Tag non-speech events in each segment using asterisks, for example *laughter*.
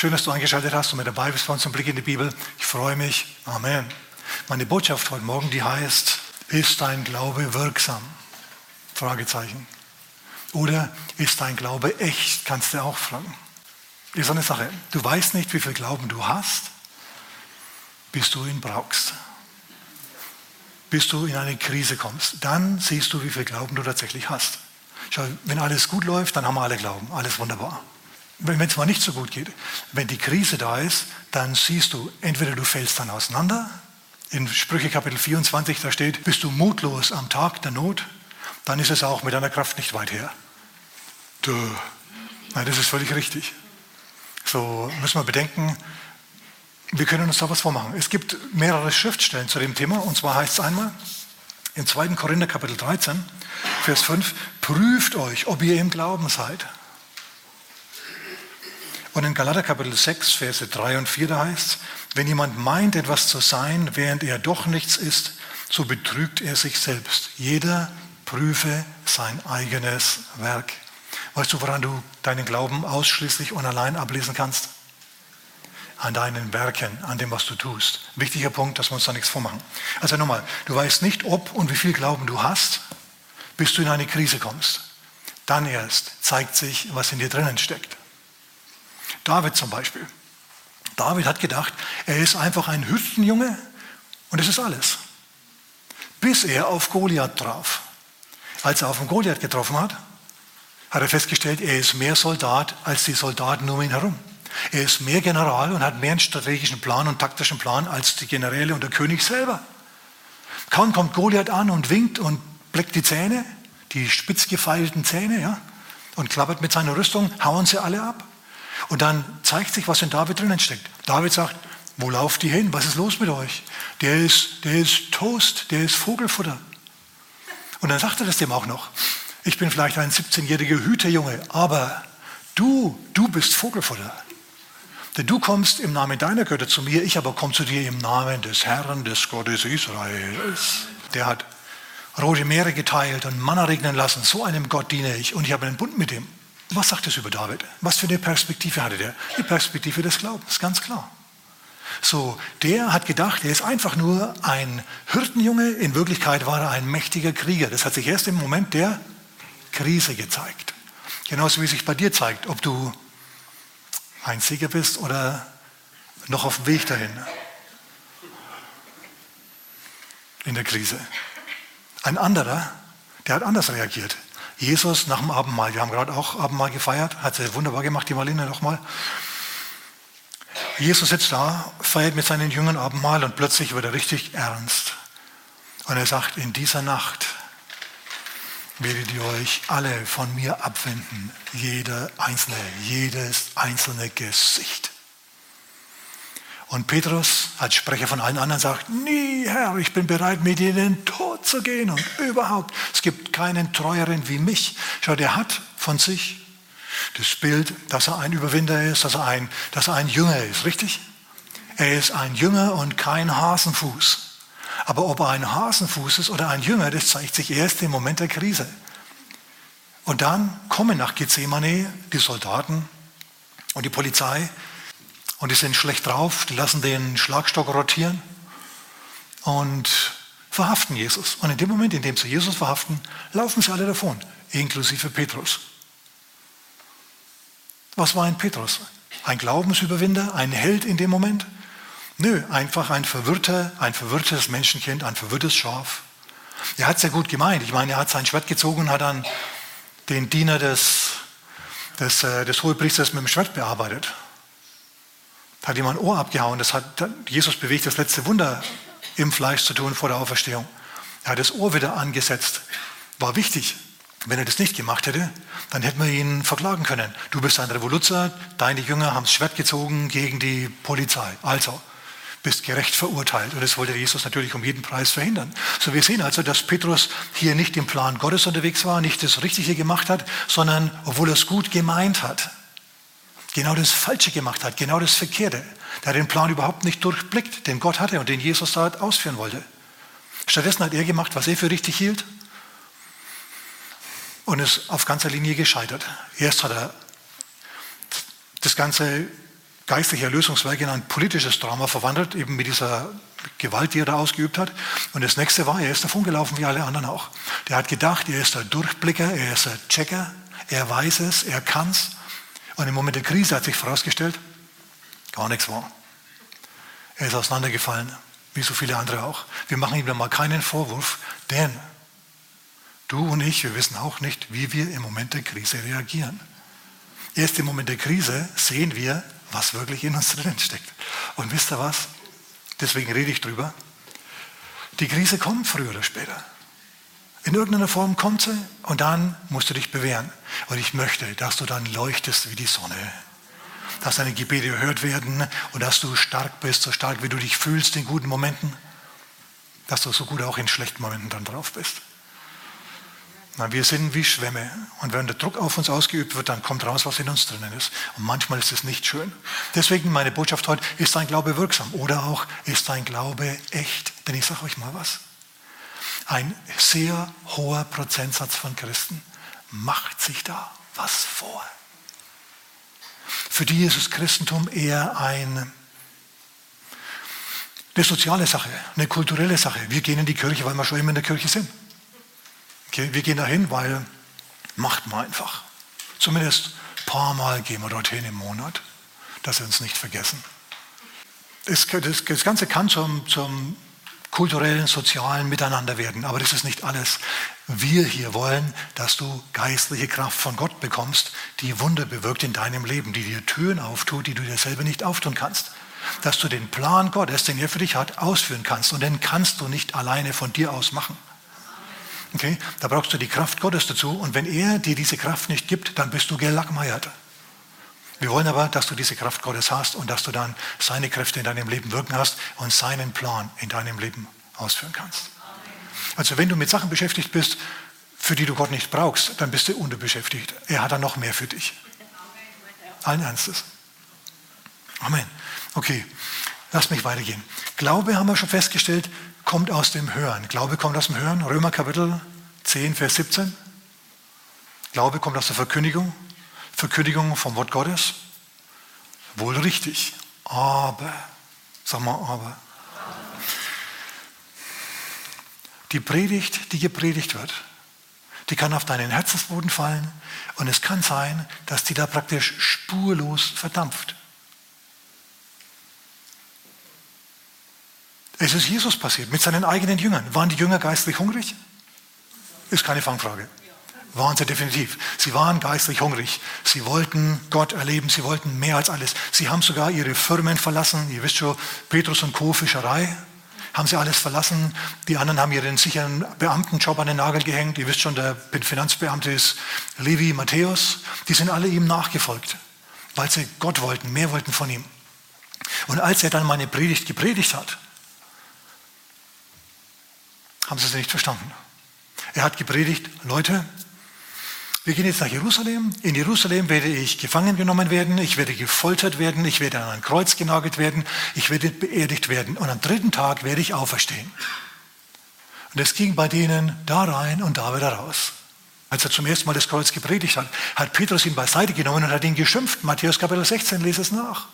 Schön, dass du eingeschaltet hast und mit dabei bist bei uns im Blick in die Bibel. Ich freue mich. Amen. Meine Botschaft heute Morgen, die heißt, ist dein Glaube wirksam? Fragezeichen. Oder ist dein Glaube echt? Kannst du auch fragen. Ist eine Sache. Du weißt nicht, wie viel Glauben du hast, bis du ihn brauchst. Bis du in eine Krise kommst. Dann siehst du, wie viel Glauben du tatsächlich hast. Schau, wenn alles gut läuft, dann haben wir alle Glauben. Alles wunderbar. Wenn es mal nicht so gut geht, wenn die Krise da ist, dann siehst du, entweder du fällst dann auseinander. In Sprüche Kapitel 24, da steht, bist du mutlos am Tag der Not, dann ist es auch mit deiner Kraft nicht weit her. Du. Nein, das ist völlig richtig. So müssen wir bedenken, wir können uns da was vormachen. Es gibt mehrere Schriftstellen zu dem Thema, und zwar heißt es einmal im 2. Korinther Kapitel 13, Vers 5, prüft euch, ob ihr im Glauben seid. Und in Galater Kapitel 6, Verse 3 und 4, da heißt es, wenn jemand meint, etwas zu sein, während er doch nichts ist, so betrügt er sich selbst. Jeder prüfe sein eigenes Werk. Weißt du, woran du deinen Glauben ausschließlich und allein ablesen kannst? An deinen Werken, an dem, was du tust. Wichtiger Punkt, dass wir uns da nichts vormachen. Also nochmal, du weißt nicht, ob und wie viel Glauben du hast, bis du in eine Krise kommst. Dann erst zeigt sich, was in dir drinnen steckt. David zum Beispiel. David hat gedacht, er ist einfach ein Hüttenjunge und das ist alles. Bis er auf Goliath traf. Als er auf den Goliath getroffen hat, hat er festgestellt, er ist mehr Soldat als die Soldaten um ihn herum. Er ist mehr General und hat mehr einen strategischen Plan und taktischen Plan als die Generäle und der König selber. Kaum kommt Goliath an und winkt und bleckt die Zähne, die spitz gefeilten Zähne, ja, und klappert mit seiner Rüstung, hauen sie alle ab. Und dann zeigt sich, was in David drinnen steckt. David sagt, wo lauft die hin? Was ist los mit euch? Der ist, der ist Toast, der ist Vogelfutter. Und dann sagt er das dem auch noch. Ich bin vielleicht ein 17-jähriger Hüterjunge, aber du, du bist Vogelfutter. Denn du kommst im Namen deiner Götter zu mir, ich aber komme zu dir im Namen des Herrn, des Gottes Israels. Der hat rote Meere geteilt und Manna regnen lassen. So einem Gott diene ich und ich habe einen Bund mit ihm. Was sagt es über David? Was für eine Perspektive hatte der? Die Perspektive des Glaubens, ganz klar. So, der hat gedacht, er ist einfach nur ein Hirtenjunge. In Wirklichkeit war er ein mächtiger Krieger. Das hat sich erst im Moment der Krise gezeigt. Genauso wie sich bei dir zeigt, ob du ein Sieger bist oder noch auf dem Weg dahin. In der Krise. Ein anderer, der hat anders reagiert. Jesus nach dem Abendmahl, wir haben gerade auch Abendmahl gefeiert, hat sie wunderbar gemacht, die Marlene nochmal. Jesus sitzt da, feiert mit seinen Jüngern Abendmahl und plötzlich wird er richtig ernst. Und er sagt, in dieser Nacht werdet ihr euch alle von mir abwenden, jeder einzelne, jedes einzelne Gesicht. Und Petrus als Sprecher von allen anderen sagt, nie Herr, ich bin bereit, mit dir in den Tod zu gehen und überhaupt, es gibt keinen Treueren wie mich. Schau, der hat von sich das Bild, dass er ein Überwinder ist, dass er ein, dass er ein Jünger ist, richtig? Er ist ein Jünger und kein Hasenfuß. Aber ob er ein Hasenfuß ist oder ein Jünger, das zeigt sich erst im Moment der Krise. Und dann kommen nach Gethsemane die Soldaten und die Polizei und die sind schlecht drauf, die lassen den Schlagstock rotieren und verhaften Jesus. Und in dem Moment, in dem sie Jesus verhaften, laufen sie alle davon, inklusive Petrus. Was war ein Petrus? Ein Glaubensüberwinder, ein Held in dem Moment? Nö, einfach ein verwirrter, ein verwirrtes Menschenkind, ein verwirrtes Schaf. Er hat es ja gut gemeint. Ich meine, er hat sein Schwert gezogen und hat dann den Diener des, des, äh, des Hohepriesters mit dem Schwert bearbeitet hat ihm ein Ohr abgehauen. Das hat Jesus bewegt, das letzte Wunder im Fleisch zu tun vor der Auferstehung. Er hat das Ohr wieder angesetzt. War wichtig. Wenn er das nicht gemacht hätte, dann hätten wir ihn verklagen können. Du bist ein Revoluzer, deine Jünger haben das Schwert gezogen gegen die Polizei. Also, bist gerecht verurteilt. Und das wollte Jesus natürlich um jeden Preis verhindern. So, wir sehen also, dass Petrus hier nicht im Plan Gottes unterwegs war, nicht das Richtige gemacht hat, sondern, obwohl er es gut gemeint hat, genau das Falsche gemacht hat, genau das Verkehrte. Der den Plan überhaupt nicht durchblickt, den Gott hatte und den Jesus da ausführen wollte. Stattdessen hat er gemacht, was er für richtig hielt und ist auf ganzer Linie gescheitert. Erst hat er das Ganze geistliche Erlösungswerk in ein politisches Drama verwandelt, eben mit dieser Gewalt, die er da ausgeübt hat. Und das nächste war, er ist davon gelaufen wie alle anderen auch. Der hat gedacht, er ist der Durchblicker, er ist der Checker, er weiß es, er kann es. Und im Moment der Krise hat sich vorausgestellt, gar nichts war. Er ist auseinandergefallen, wie so viele andere auch. Wir machen ihm da mal keinen Vorwurf, denn du und ich, wir wissen auch nicht, wie wir im Moment der Krise reagieren. Erst im Moment der Krise sehen wir, was wirklich in uns drin steckt. Und wisst ihr was? Deswegen rede ich drüber. Die Krise kommt früher oder später. In irgendeiner Form kommt sie und dann musst du dich bewähren. Und ich möchte, dass du dann leuchtest wie die Sonne. Dass deine Gebete gehört werden und dass du stark bist, so stark wie du dich fühlst in guten Momenten. Dass du so gut auch in schlechten Momenten dann drauf bist. Wir sind wie Schwämme. Und wenn der Druck auf uns ausgeübt wird, dann kommt raus, was in uns drinnen ist. Und manchmal ist es nicht schön. Deswegen meine Botschaft heute, ist dein Glaube wirksam? Oder auch, ist dein Glaube echt? Denn ich sage euch mal was. Ein sehr hoher Prozentsatz von Christen macht sich da was vor. Für die ist das Christentum eher ein, eine soziale Sache, eine kulturelle Sache. Wir gehen in die Kirche, weil wir schon immer in der Kirche sind. Okay, wir gehen dahin, weil macht man einfach. Zumindest ein paar Mal gehen wir dorthin im Monat, dass wir uns nicht vergessen. Das, das, das Ganze kann zum, zum kulturellen, sozialen Miteinander werden, aber das ist nicht alles. Wir hier wollen, dass du geistliche Kraft von Gott bekommst, die Wunder bewirkt in deinem Leben, die dir Türen auftut, die du dir selber nicht auftun kannst. Dass du den Plan Gottes, den er für dich hat, ausführen kannst. Und den kannst du nicht alleine von dir aus machen. Okay? Da brauchst du die Kraft Gottes dazu. Und wenn er dir diese Kraft nicht gibt, dann bist du gelackmeiert. Wir wollen aber, dass du diese Kraft Gottes hast und dass du dann seine Kräfte in deinem Leben wirken hast und seinen Plan in deinem Leben ausführen kannst. Also wenn du mit Sachen beschäftigt bist, für die du Gott nicht brauchst, dann bist du unterbeschäftigt. Er hat dann noch mehr für dich. Allen Ernstes. Amen. Okay, lass mich weitergehen. Glaube haben wir schon festgestellt, kommt aus dem Hören. Glaube kommt aus dem Hören. Römer Kapitel 10, Vers 17. Glaube kommt aus der Verkündigung. Verkündigung vom Wort Gottes. Wohl richtig. Aber, sag mal, aber. Die Predigt, die gepredigt wird, die kann auf deinen Herzensboden fallen und es kann sein, dass die da praktisch spurlos verdampft. Es ist Jesus passiert mit seinen eigenen Jüngern. Waren die Jünger geistlich hungrig? Ist keine Fangfrage. Waren sie definitiv. Sie waren geistlich hungrig. Sie wollten Gott erleben. Sie wollten mehr als alles. Sie haben sogar ihre Firmen verlassen. Ihr wisst schon, Petrus und Co. Fischerei. Haben sie alles verlassen. Die anderen haben ihren sicheren Beamtenjob an den Nagel gehängt. Ihr wisst schon, der Finanzbeamte ist Levi Matthäus. Die sind alle ihm nachgefolgt, weil sie Gott wollten, mehr wollten von ihm. Und als er dann meine Predigt gepredigt hat, haben sie es nicht verstanden. Er hat gepredigt, Leute, wir gehen jetzt nach Jerusalem. In Jerusalem werde ich gefangen genommen werden, ich werde gefoltert werden, ich werde an ein Kreuz genagelt werden, ich werde beerdigt werden und am dritten Tag werde ich auferstehen. Und es ging bei denen da rein und da wieder raus. Als er zum ersten Mal das Kreuz gepredigt hat, hat Petrus ihn beiseite genommen und hat ihn geschimpft. Matthäus Kapitel 16, lese es nach.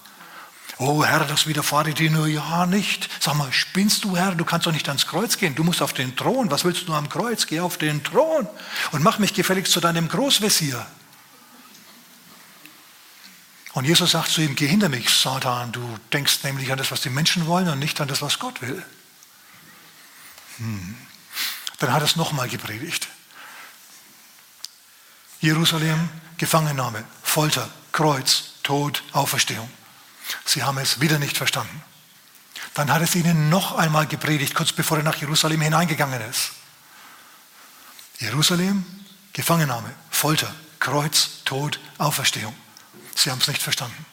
Oh Herr, das widerfahre dir nur ja nicht. Sag mal, spinnst du Herr? Du kannst doch nicht ans Kreuz gehen. Du musst auf den Thron. Was willst du am Kreuz? Geh auf den Thron und mach mich gefälligst zu deinem Großvezier. Und Jesus sagt zu ihm, geh hinter mich, Satan. Du denkst nämlich an das, was die Menschen wollen und nicht an das, was Gott will. Hm. Dann hat er es nochmal gepredigt. Jerusalem, Gefangennahme, Folter, Kreuz, Tod, Auferstehung. Sie haben es wieder nicht verstanden. Dann hat es ihnen noch einmal gepredigt, kurz bevor er nach Jerusalem hineingegangen ist. Jerusalem, Gefangennahme, Folter, Kreuz, Tod, Auferstehung. Sie haben es nicht verstanden.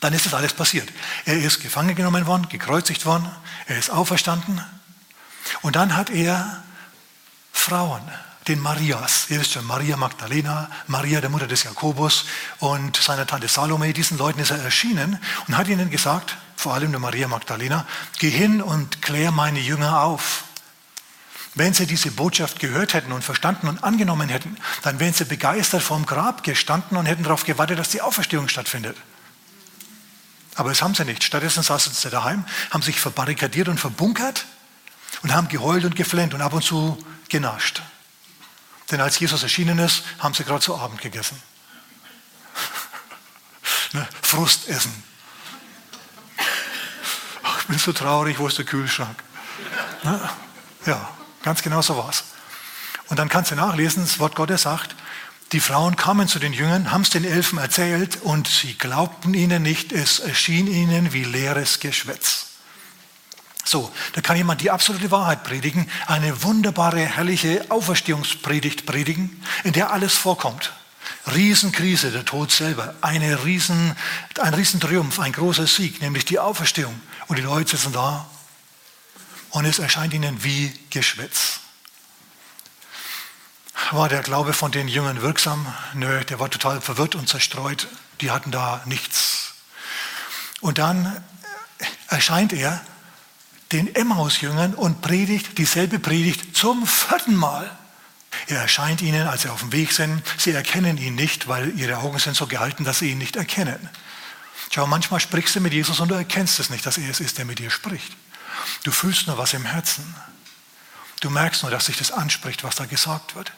Dann ist es alles passiert. Er ist gefangen genommen worden, gekreuzigt worden, er ist auferstanden und dann hat er Frauen den Marias. Ihr wisst schon, Maria Magdalena, Maria, der Mutter des Jakobus und seiner Tante Salome. Diesen Leuten ist er erschienen und hat ihnen gesagt, vor allem der Maria Magdalena, geh hin und klär meine Jünger auf. Wenn sie diese Botschaft gehört hätten und verstanden und angenommen hätten, dann wären sie begeistert vorm Grab gestanden und hätten darauf gewartet, dass die Auferstehung stattfindet. Aber das haben sie nicht. Stattdessen saßen sie daheim, haben sich verbarrikadiert und verbunkert und haben geheult und geflennt und ab und zu genascht. Denn als Jesus erschienen ist, haben sie gerade zu Abend gegessen. *laughs* ne? Frustessen. Ach, ich bin so traurig, wo ist der Kühlschrank? Ne? Ja, ganz genau so war es. Und dann kannst du nachlesen, das Wort Gottes sagt, die Frauen kamen zu den Jüngern, haben es den Elfen erzählt und sie glaubten ihnen nicht, es erschien ihnen wie leeres Geschwätz. So, da kann jemand die absolute Wahrheit predigen, eine wunderbare, herrliche Auferstehungspredigt predigen, in der alles vorkommt. Riesenkrise, der Tod selber, eine Riesen, ein Riesentriumph, ein großer Sieg, nämlich die Auferstehung. Und die Leute sitzen da und es erscheint ihnen wie Geschwätz. War der Glaube von den Jüngern wirksam? Nö, der war total verwirrt und zerstreut. Die hatten da nichts. Und dann erscheint er den Emmaus-Jüngern und predigt dieselbe Predigt zum vierten Mal. Er erscheint ihnen, als sie auf dem Weg sind. Sie erkennen ihn nicht, weil ihre Augen sind so gehalten, dass sie ihn nicht erkennen. Schau, manchmal sprichst du mit Jesus und du erkennst es nicht, dass er es ist, der mit dir spricht. Du fühlst nur was im Herzen. Du merkst nur, dass sich das anspricht, was da gesagt wird.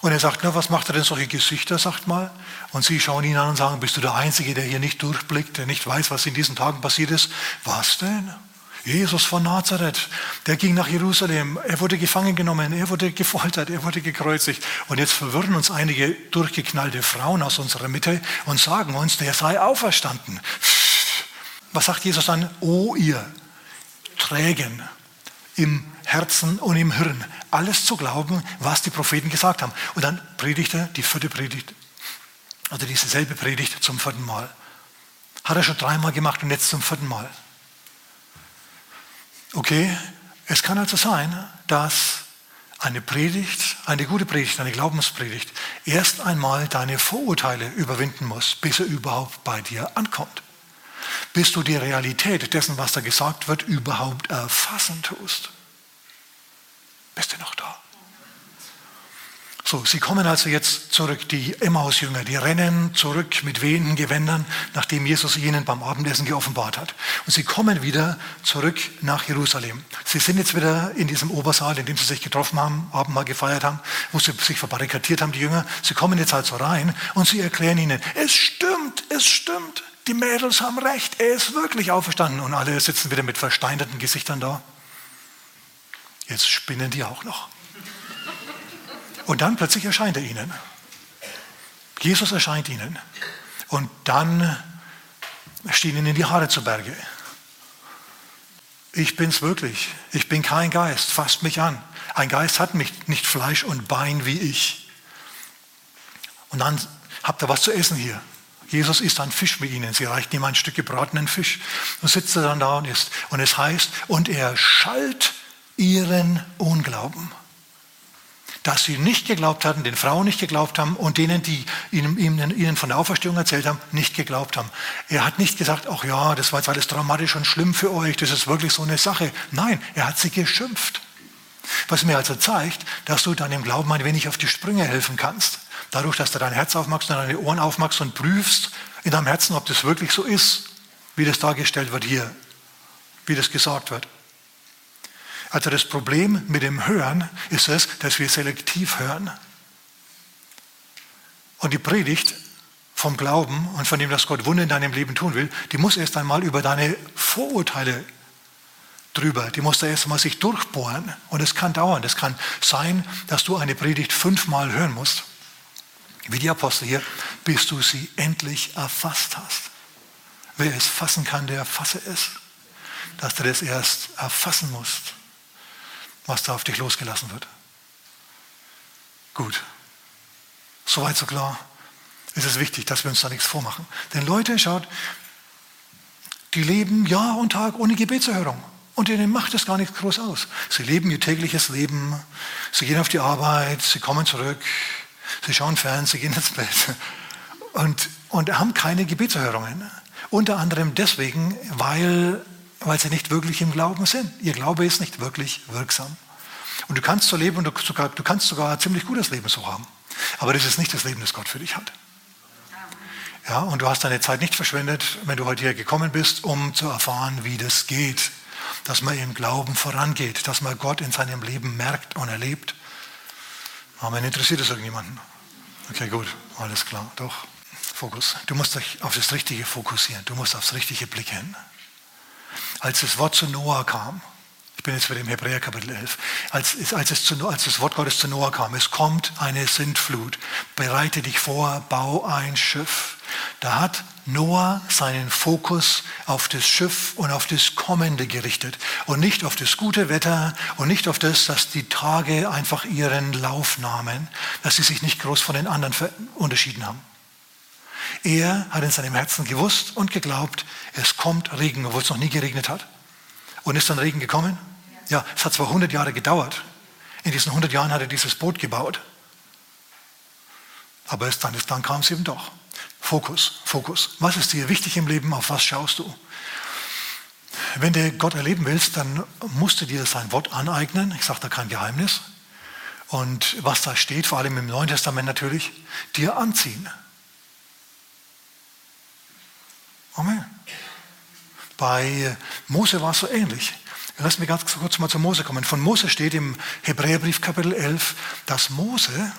Und er sagt, na, was macht er denn solche Gesichter, sagt mal. Und sie schauen ihn an und sagen, bist du der Einzige, der hier nicht durchblickt, der nicht weiß, was in diesen Tagen passiert ist? Was denn? Jesus von Nazareth, der ging nach Jerusalem, er wurde gefangen genommen, er wurde gefoltert, er wurde gekreuzigt. Und jetzt verwirren uns einige durchgeknallte Frauen aus unserer Mitte und sagen uns, der sei auferstanden. Was sagt Jesus dann? O ihr Trägen im Herzen und im Hirn, alles zu glauben, was die Propheten gesagt haben. Und dann predigt er die vierte Predigt, oder diese selbe Predigt zum vierten Mal. Hat er schon dreimal gemacht und jetzt zum vierten Mal. Okay, es kann also sein, dass eine Predigt, eine gute Predigt, eine Glaubenspredigt, erst einmal deine Vorurteile überwinden muss, bis er überhaupt bei dir ankommt. Bis du die Realität dessen, was da gesagt wird, überhaupt erfassen tust. Bist du noch da? So, sie kommen also jetzt zurück, die Emmaus-Jünger, die rennen zurück mit wehenden Gewändern, nachdem Jesus ihnen beim Abendessen geoffenbart hat. Und sie kommen wieder zurück nach Jerusalem. Sie sind jetzt wieder in diesem Obersaal, in dem sie sich getroffen haben, Abendmahl gefeiert haben, wo sie sich verbarrikadiert haben, die Jünger. Sie kommen jetzt also rein und sie erklären ihnen, es stimmt, es stimmt, die Mädels haben recht, er ist wirklich auferstanden. Und alle sitzen wieder mit versteinerten Gesichtern da. Jetzt spinnen die auch noch. Und dann plötzlich erscheint er ihnen. Jesus erscheint ihnen. Und dann stehen ihnen die Haare zu Berge. Ich bin's wirklich. Ich bin kein Geist. Fasst mich an. Ein Geist hat mich nicht Fleisch und Bein wie ich. Und dann habt ihr was zu essen hier. Jesus isst einen Fisch mit ihnen. Sie reicht ihm ein Stück gebratenen Fisch. Und sitzt dann da und isst. Und es heißt, und er schalt ihren Unglauben. Dass sie nicht geglaubt hatten, den Frauen nicht geglaubt haben und denen, die ihnen, ihnen von der Auferstehung erzählt haben, nicht geglaubt haben. Er hat nicht gesagt, ach ja, das war jetzt alles dramatisch und schlimm für euch, das ist wirklich so eine Sache. Nein, er hat sie geschimpft. Was mir also zeigt, dass du deinem Glauben ein wenig auf die Sprünge helfen kannst. Dadurch, dass du dein Herz aufmachst und deine Ohren aufmachst und prüfst in deinem Herzen, ob das wirklich so ist, wie das dargestellt wird hier, wie das gesagt wird. Also das Problem mit dem Hören ist es, dass wir selektiv hören. Und die Predigt vom Glauben und von dem, dass Gott Wunder in deinem Leben tun will, die muss erst einmal über deine Vorurteile drüber. Die muss da erst einmal sich durchbohren. Und es kann dauern. Es kann sein, dass du eine Predigt fünfmal hören musst, wie die Apostel hier, bis du sie endlich erfasst hast. Wer es fassen kann, der erfasse es. Dass du das erst erfassen musst was da auf dich losgelassen wird. Gut. Soweit so klar. Es ist wichtig, dass wir uns da nichts vormachen. Denn Leute, schaut, die leben Jahr und Tag ohne Gebetserhörung. Und ihnen macht es gar nichts groß aus. Sie leben ihr tägliches Leben, sie gehen auf die Arbeit, sie kommen zurück, sie schauen fern, sie gehen ins Bett und, und haben keine Gebetserhörungen. Unter anderem deswegen, weil weil sie nicht wirklich im Glauben sind. Ihr Glaube ist nicht wirklich wirksam. Und du kannst so leben und du, sogar, du kannst sogar ein ziemlich gutes Leben so haben. Aber das ist nicht das Leben, das Gott für dich hat. Ja, und du hast deine Zeit nicht verschwendet, wenn du heute hier gekommen bist, um zu erfahren, wie das geht. Dass man im Glauben vorangeht, dass man Gott in seinem Leben merkt und erlebt. Amen. Interessiert es irgendjemanden? Okay, gut. Alles klar. Doch. Fokus. Du musst dich auf das Richtige fokussieren. Du musst aufs Richtige blicken. Als das Wort zu Noah kam, ich bin jetzt wieder im Hebräer Kapitel 11, als, als, es zu, als das Wort Gottes zu Noah kam, es kommt eine Sintflut, bereite dich vor, bau ein Schiff. Da hat Noah seinen Fokus auf das Schiff und auf das Kommende gerichtet und nicht auf das gute Wetter und nicht auf das, dass die Tage einfach ihren Lauf nahmen, dass sie sich nicht groß von den anderen unterschieden haben. Er hat in seinem Herzen gewusst und geglaubt, es kommt Regen, obwohl es noch nie geregnet hat. Und ist dann Regen gekommen? Ja, es hat zwar 100 Jahre gedauert. In diesen 100 Jahren hat er dieses Boot gebaut. Aber es, dann, dann kam es eben doch. Fokus, Fokus. Was ist dir wichtig im Leben? Auf was schaust du? Wenn du Gott erleben willst, dann musst du dir sein Wort aneignen. Ich sage da kein Geheimnis. Und was da steht, vor allem im Neuen Testament natürlich, dir anziehen. Amen. Bei Mose war es so ähnlich. Lass mich ganz kurz mal zu Mose kommen. Von Mose steht im Hebräerbrief Kapitel 11, dass Mose,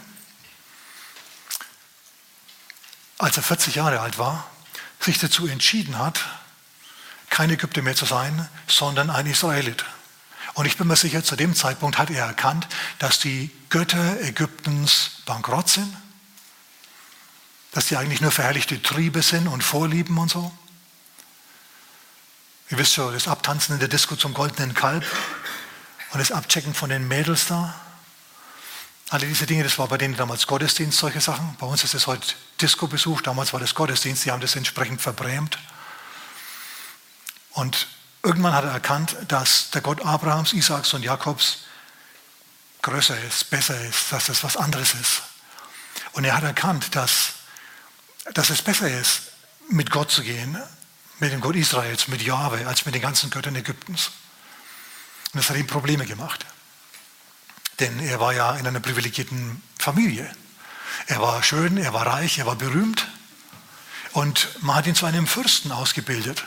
als er 40 Jahre alt war, sich dazu entschieden hat, kein Ägypter mehr zu sein, sondern ein Israelit. Und ich bin mir sicher, zu dem Zeitpunkt hat er erkannt, dass die Götter Ägyptens bankrott sind, dass die eigentlich nur verherrlichte Triebe sind und Vorlieben und so. Ihr wisst schon, das Abtanzen in der Disco zum goldenen Kalb und das Abchecken von den Mädels da. Alle diese Dinge, das war bei denen damals Gottesdienst, solche Sachen. Bei uns ist es heute Disco-Besuch, damals war das Gottesdienst, die haben das entsprechend verbrämt. Und irgendwann hat er erkannt, dass der Gott Abrahams, Isaaks und Jakobs größer ist, besser ist, dass das was anderes ist. Und er hat erkannt, dass, dass es besser ist, mit Gott zu gehen, mit dem Gott Israels, mit Jahwe, als mit den ganzen Göttern Ägyptens. Und das hat ihm Probleme gemacht. Denn er war ja in einer privilegierten Familie. Er war schön, er war reich, er war berühmt. Und man hat ihn zu einem Fürsten ausgebildet.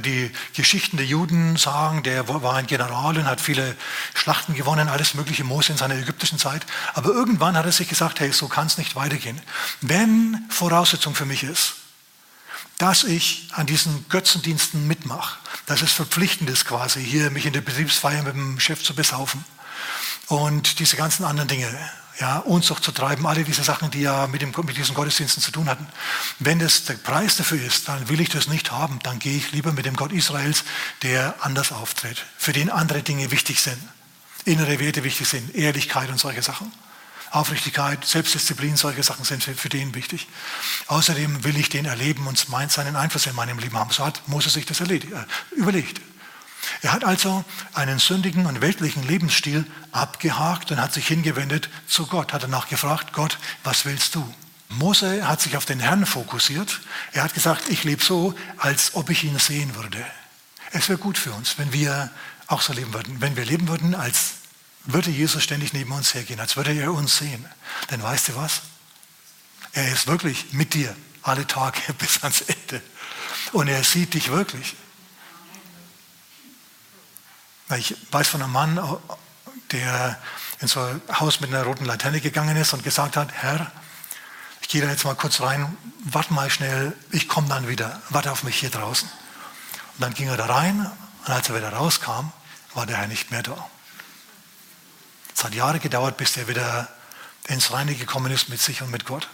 Die Geschichten der Juden sagen, der war ein General und hat viele Schlachten gewonnen, alles mögliche Mose in seiner ägyptischen Zeit. Aber irgendwann hat er sich gesagt, hey, so kann es nicht weitergehen. Wenn Voraussetzung für mich ist, dass ich an diesen Götzendiensten mitmache, dass es verpflichtend ist quasi, hier mich in der Betriebsfeier mit dem Chef zu besaufen und diese ganzen anderen Dinge, ja, Unzucht zu treiben, alle diese Sachen, die ja mit, dem, mit diesen Gottesdiensten zu tun hatten. Wenn das der Preis dafür ist, dann will ich das nicht haben, dann gehe ich lieber mit dem Gott Israels, der anders auftritt, für den andere Dinge wichtig sind, innere Werte wichtig sind, Ehrlichkeit und solche Sachen. Aufrichtigkeit, Selbstdisziplin, solche Sachen sind für den wichtig. Außerdem will ich den erleben und meint seinen Einfluss in meinem Leben haben. So hat Mose sich das erledigt, äh, überlegt. Er hat also einen sündigen und weltlichen Lebensstil abgehakt und hat sich hingewendet zu Gott, hat danach gefragt, Gott, was willst du? Mose hat sich auf den Herrn fokussiert. Er hat gesagt, ich lebe so, als ob ich ihn sehen würde. Es wäre gut für uns, wenn wir auch so leben würden. Wenn wir leben würden, als würde Jesus ständig neben uns hergehen, als würde er uns sehen. Denn weißt du was? Er ist wirklich mit dir alle Tage *laughs* bis ans Ende. Und er sieht dich wirklich. Ich weiß von einem Mann, der in so ein Haus mit einer roten Laterne gegangen ist und gesagt hat, Herr, ich gehe da jetzt mal kurz rein, warte mal schnell, ich komme dann wieder, warte auf mich hier draußen. Und dann ging er da rein und als er wieder rauskam, war der Herr nicht mehr da. Es hat Jahre gedauert, bis er wieder ins Reine gekommen ist mit sich und mit Gott.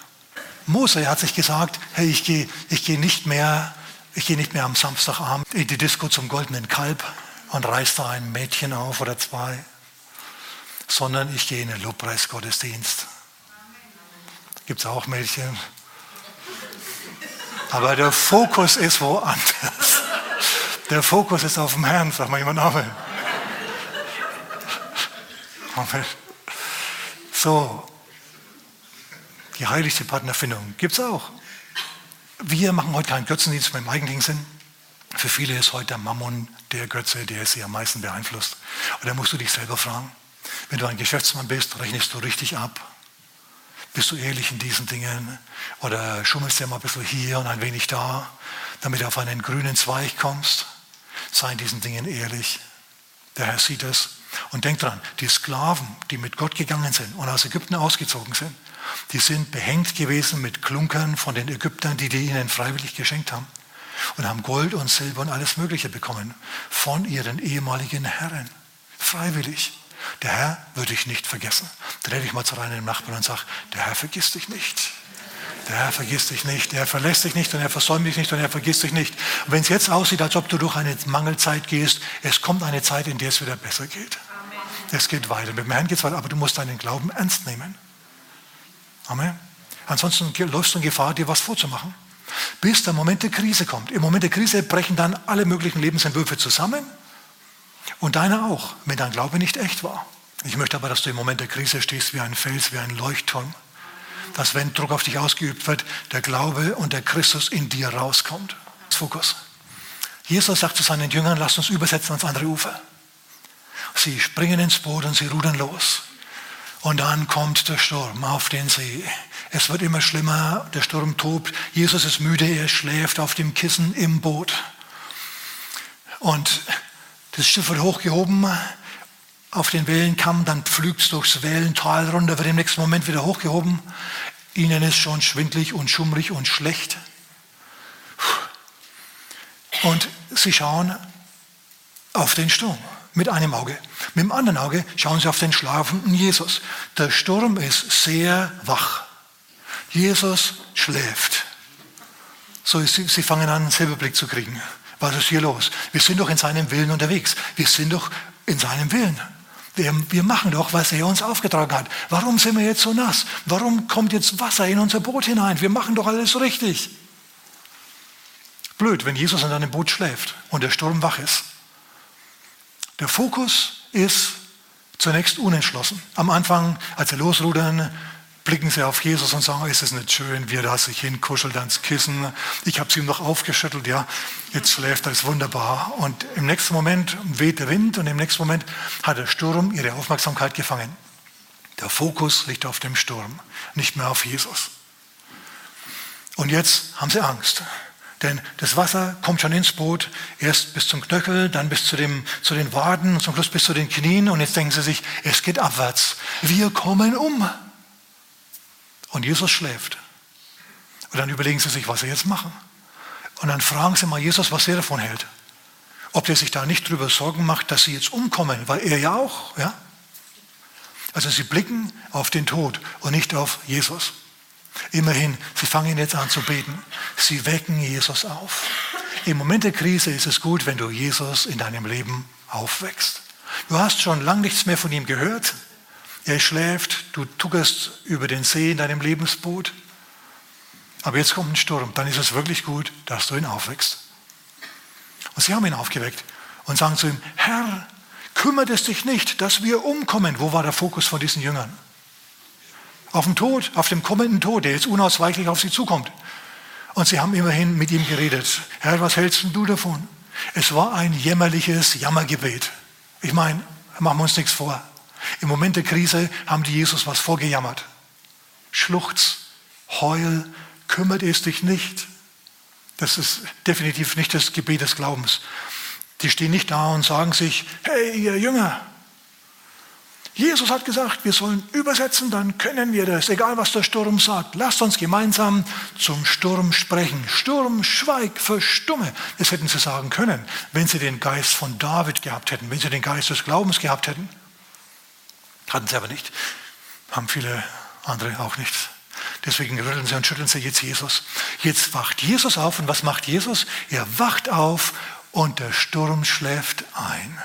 Mose hat sich gesagt, hey, ich gehe ich geh nicht mehr, ich gehe nicht mehr am Samstagabend in die Disco zum goldenen Kalb und reiß da ein Mädchen auf oder zwei, sondern ich gehe in den Lobpreisgottesdienst. Gibt es auch Mädchen? Aber der Fokus ist woanders. Der Fokus ist auf dem Herrn, sag mal jemand Amen. So, die heiligste Partnerfindung gibt es auch. Wir machen heute keinen Götzendienst mehr im eigentlichen Sinn. Für viele ist heute der Mammon der Götze, der sie am meisten beeinflusst. Und da musst du dich selber fragen. Wenn du ein Geschäftsmann bist, rechnest du richtig ab. Bist du ehrlich in diesen Dingen? Oder schummelst du mal ein bisschen hier und ein wenig da, damit du auf einen grünen Zweig kommst? Sei in diesen Dingen ehrlich. Der Herr sieht es. Und denk dran, die Sklaven, die mit Gott gegangen sind und aus Ägypten ausgezogen sind, die sind behängt gewesen mit Klunkern von den Ägyptern, die die ihnen freiwillig geschenkt haben. Und haben Gold und Silber und alles Mögliche bekommen von ihren ehemaligen Herren. Freiwillig. Der Herr würde dich nicht vergessen. Dreh dich mal zu deinem Nachbarn und sag, der Herr vergisst dich nicht. Der Herr vergisst dich nicht, er verlässt dich nicht und er versäumt dich nicht und er vergisst dich nicht. Und wenn es jetzt aussieht, als ob du durch eine Mangelzeit gehst, es kommt eine Zeit, in der es wieder besser geht. Amen. Es geht weiter. Mit dem Herrn geht es weiter, aber du musst deinen Glauben ernst nehmen. Amen. Ansonsten läufst du in Gefahr, dir was vorzumachen. Bis der Moment der Krise kommt. Im Moment der Krise brechen dann alle möglichen Lebensentwürfe zusammen und deine auch, wenn dein Glaube nicht echt war. Ich möchte aber, dass du im Moment der Krise stehst wie ein Fels, wie ein Leuchtturm. Dass wenn Druck auf dich ausgeübt wird, der Glaube und der Christus in dir rauskommt. Fokus. Jesus sagt zu seinen Jüngern, lasst uns übersetzen ans andere Ufer. Sie springen ins Boot und sie rudern los. Und dann kommt der Sturm auf den See. Es wird immer schlimmer, der Sturm tobt. Jesus ist müde, er schläft auf dem Kissen im Boot. Und das Schiff wird hochgehoben auf den Wellenkamm, dann pflügt es durchs Wellental runter, wird im nächsten Moment wieder hochgehoben. Ihnen ist schon schwindlig und schummrig und schlecht. Und sie schauen auf den Sturm mit einem Auge. Mit dem anderen Auge schauen sie auf den schlafenden Jesus. Der Sturm ist sehr wach. Jesus schläft. So, sie, sie fangen an, einen Silberblick zu kriegen. Was ist hier los? Wir sind doch in seinem Willen unterwegs. Wir sind doch in seinem Willen. Wir, wir, machen doch, was er uns aufgetragen hat. Warum sind wir jetzt so nass? Warum kommt jetzt Wasser in unser Boot hinein? Wir machen doch alles richtig. Blöd, wenn Jesus in einem Boot schläft und der Sturm wach ist. Der Fokus ist zunächst unentschlossen. Am Anfang, als sie losrudern, blicken sie auf Jesus und sagen, ist es nicht schön, wie er da sich hinkuschelt ans Kissen. Ich habe sie ihm noch aufgeschüttelt, ja, jetzt schläft er, ist wunderbar. Und im nächsten Moment weht der Wind und im nächsten Moment hat der Sturm ihre Aufmerksamkeit gefangen. Der Fokus liegt auf dem Sturm, nicht mehr auf Jesus. Und jetzt haben sie Angst. Denn das Wasser kommt schon ins Boot, erst bis zum Knöchel, dann bis zu, dem, zu den Waden und zum Schluss bis zu den Knien. Und jetzt denken sie sich, es geht abwärts. Wir kommen um. Und Jesus schläft. Und dann überlegen sie sich, was sie jetzt machen. Und dann fragen sie mal Jesus, was er davon hält. Ob der sich da nicht drüber Sorgen macht, dass sie jetzt umkommen, weil er ja auch, ja. Also sie blicken auf den Tod und nicht auf Jesus. Immerhin, sie fangen jetzt an zu beten. Sie wecken Jesus auf. Im Moment der Krise ist es gut, wenn du Jesus in deinem Leben aufwächst. Du hast schon lange nichts mehr von ihm gehört. Er schläft, du tuckerst über den See in deinem Lebensboot. Aber jetzt kommt ein Sturm, dann ist es wirklich gut, dass du ihn aufwächst. Und sie haben ihn aufgeweckt und sagen zu ihm, Herr, kümmert es dich nicht, dass wir umkommen. Wo war der Fokus von diesen Jüngern? Auf dem Tod, auf dem kommenden Tod, der jetzt unausweichlich auf sie zukommt. Und sie haben immerhin mit ihm geredet. Herr, was hältst du davon? Es war ein jämmerliches Jammergebet. Ich meine, machen wir uns nichts vor. Im Moment der Krise haben die Jesus was vorgejammert. Schluchz, Heul, kümmert es dich nicht. Das ist definitiv nicht das Gebet des Glaubens. Die stehen nicht da und sagen sich, hey, ihr Jünger, Jesus hat gesagt, wir sollen übersetzen, dann können wir das, egal was der Sturm sagt. Lasst uns gemeinsam zum Sturm sprechen. Sturm, schweig, verstumme. Das hätten sie sagen können, wenn sie den Geist von David gehabt hätten, wenn sie den Geist des Glaubens gehabt hätten. Hatten sie aber nicht. Haben viele andere auch nicht. Deswegen rütteln sie und schütteln sie jetzt Jesus. Jetzt wacht Jesus auf und was macht Jesus? Er wacht auf und der Sturm schläft ein.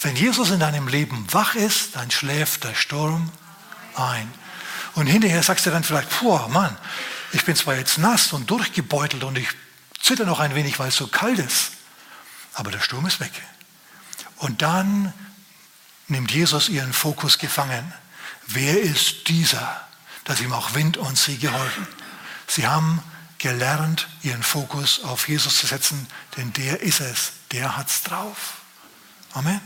Wenn Jesus in deinem Leben wach ist, dann schläft der Sturm ein. Und hinterher sagst du dann vielleicht, puh, Mann, ich bin zwar jetzt nass und durchgebeutelt und ich zitter noch ein wenig, weil es so kalt ist, aber der Sturm ist weg. Und dann nimmt Jesus ihren Fokus gefangen. Wer ist dieser, dass ihm auch Wind und See gehorchen? Sie haben gelernt, ihren Fokus auf Jesus zu setzen, denn der ist es, der hat's drauf. Amen.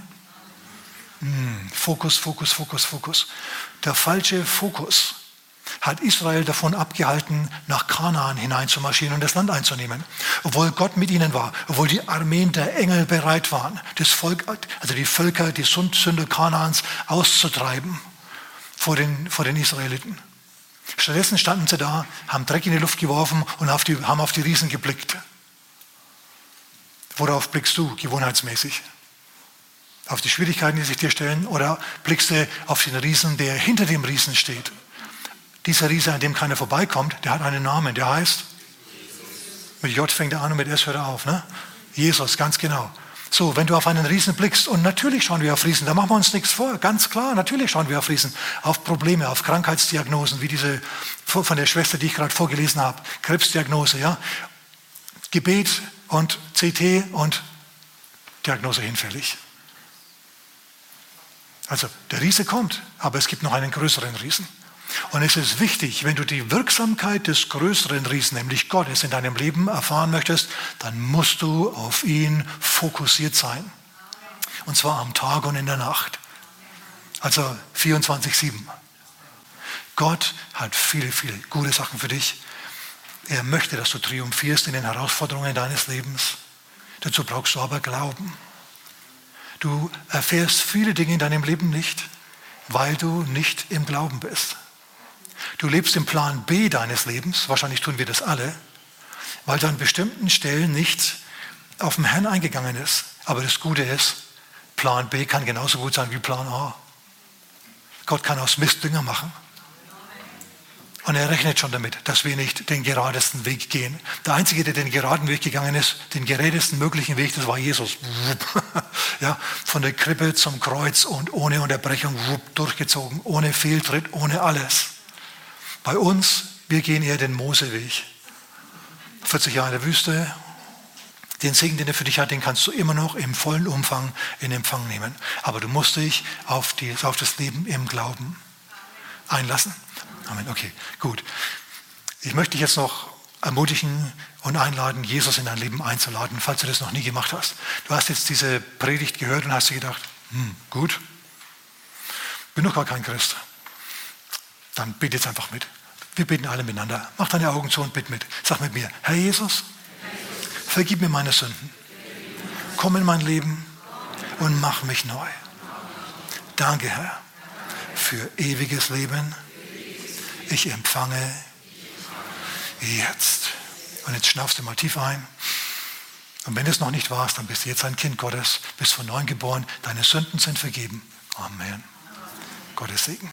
Hm, Fokus, Fokus, Fokus, Fokus. Der falsche Fokus hat Israel davon abgehalten, nach Kanaan hineinzumarschieren und das Land einzunehmen. Obwohl Gott mit ihnen war, obwohl die Armeen der Engel bereit waren, das Volk, also die Völker, die Sünder Kanaans auszutreiben vor den, vor den Israeliten. Stattdessen standen sie da, haben Dreck in die Luft geworfen und auf die, haben auf die Riesen geblickt. Worauf blickst du gewohnheitsmäßig? Auf die Schwierigkeiten, die sich dir stellen, oder blickst du auf den Riesen, der hinter dem Riesen steht? Dieser Riese, an dem keiner vorbeikommt, der hat einen Namen, der heißt, mit J fängt er an und mit S hört er auf. Ne? Jesus, ganz genau. So, wenn du auf einen Riesen blickst, und natürlich schauen wir auf Riesen, da machen wir uns nichts vor, ganz klar, natürlich schauen wir auf Riesen, auf Probleme, auf Krankheitsdiagnosen, wie diese von der Schwester, die ich gerade vorgelesen habe, Krebsdiagnose, ja, Gebet und CT und Diagnose hinfällig. Also der Riese kommt, aber es gibt noch einen größeren Riesen. Und es ist wichtig, wenn du die Wirksamkeit des größeren Riesen, nämlich Gottes, in deinem Leben erfahren möchtest, dann musst du auf ihn fokussiert sein. Und zwar am Tag und in der Nacht. Also 24-7. Gott hat viele, viele gute Sachen für dich. Er möchte, dass du triumphierst in den Herausforderungen deines Lebens. Dazu brauchst du aber Glauben. Du erfährst viele Dinge in deinem Leben nicht, weil du nicht im Glauben bist. Du lebst im Plan B deines Lebens, wahrscheinlich tun wir das alle, weil du an bestimmten Stellen nicht auf den Herrn eingegangen ist. Aber das Gute ist, Plan B kann genauso gut sein wie Plan A. Gott kann aus Mist Dünger machen. Und er rechnet schon damit, dass wir nicht den geradesten Weg gehen. Der Einzige, der den geraden Weg gegangen ist, den gerätesten möglichen Weg, das war Jesus. *laughs* Ja, von der Krippe zum Kreuz und ohne Unterbrechung durchgezogen, ohne Fehltritt, ohne alles. Bei uns, wir gehen eher den Moseweg. 40 Jahre in der Wüste, den Segen, den er für dich hat, den kannst du immer noch im vollen Umfang in Empfang nehmen. Aber du musst dich auf, die, auf das Leben im Glauben einlassen. Amen. Okay, gut. Ich möchte dich jetzt noch ermutigen und einladen, Jesus in dein Leben einzuladen, falls du das noch nie gemacht hast. Du hast jetzt diese Predigt gehört und hast dir gedacht, hm, gut, bin doch gar kein Christ dann bitte jetzt einfach mit. Wir beten alle miteinander. Mach deine Augen zu und bitte mit. Sag mit mir, Herr Jesus, vergib mir meine Sünden. Komm in mein Leben und mach mich neu. Danke, Herr, für ewiges Leben. Ich empfange jetzt. Und jetzt schnaufst du mal tief ein. Und wenn es noch nicht warst, dann bist du jetzt ein Kind Gottes, bist von neuem geboren. Deine Sünden sind vergeben. Amen. Gottes Segen.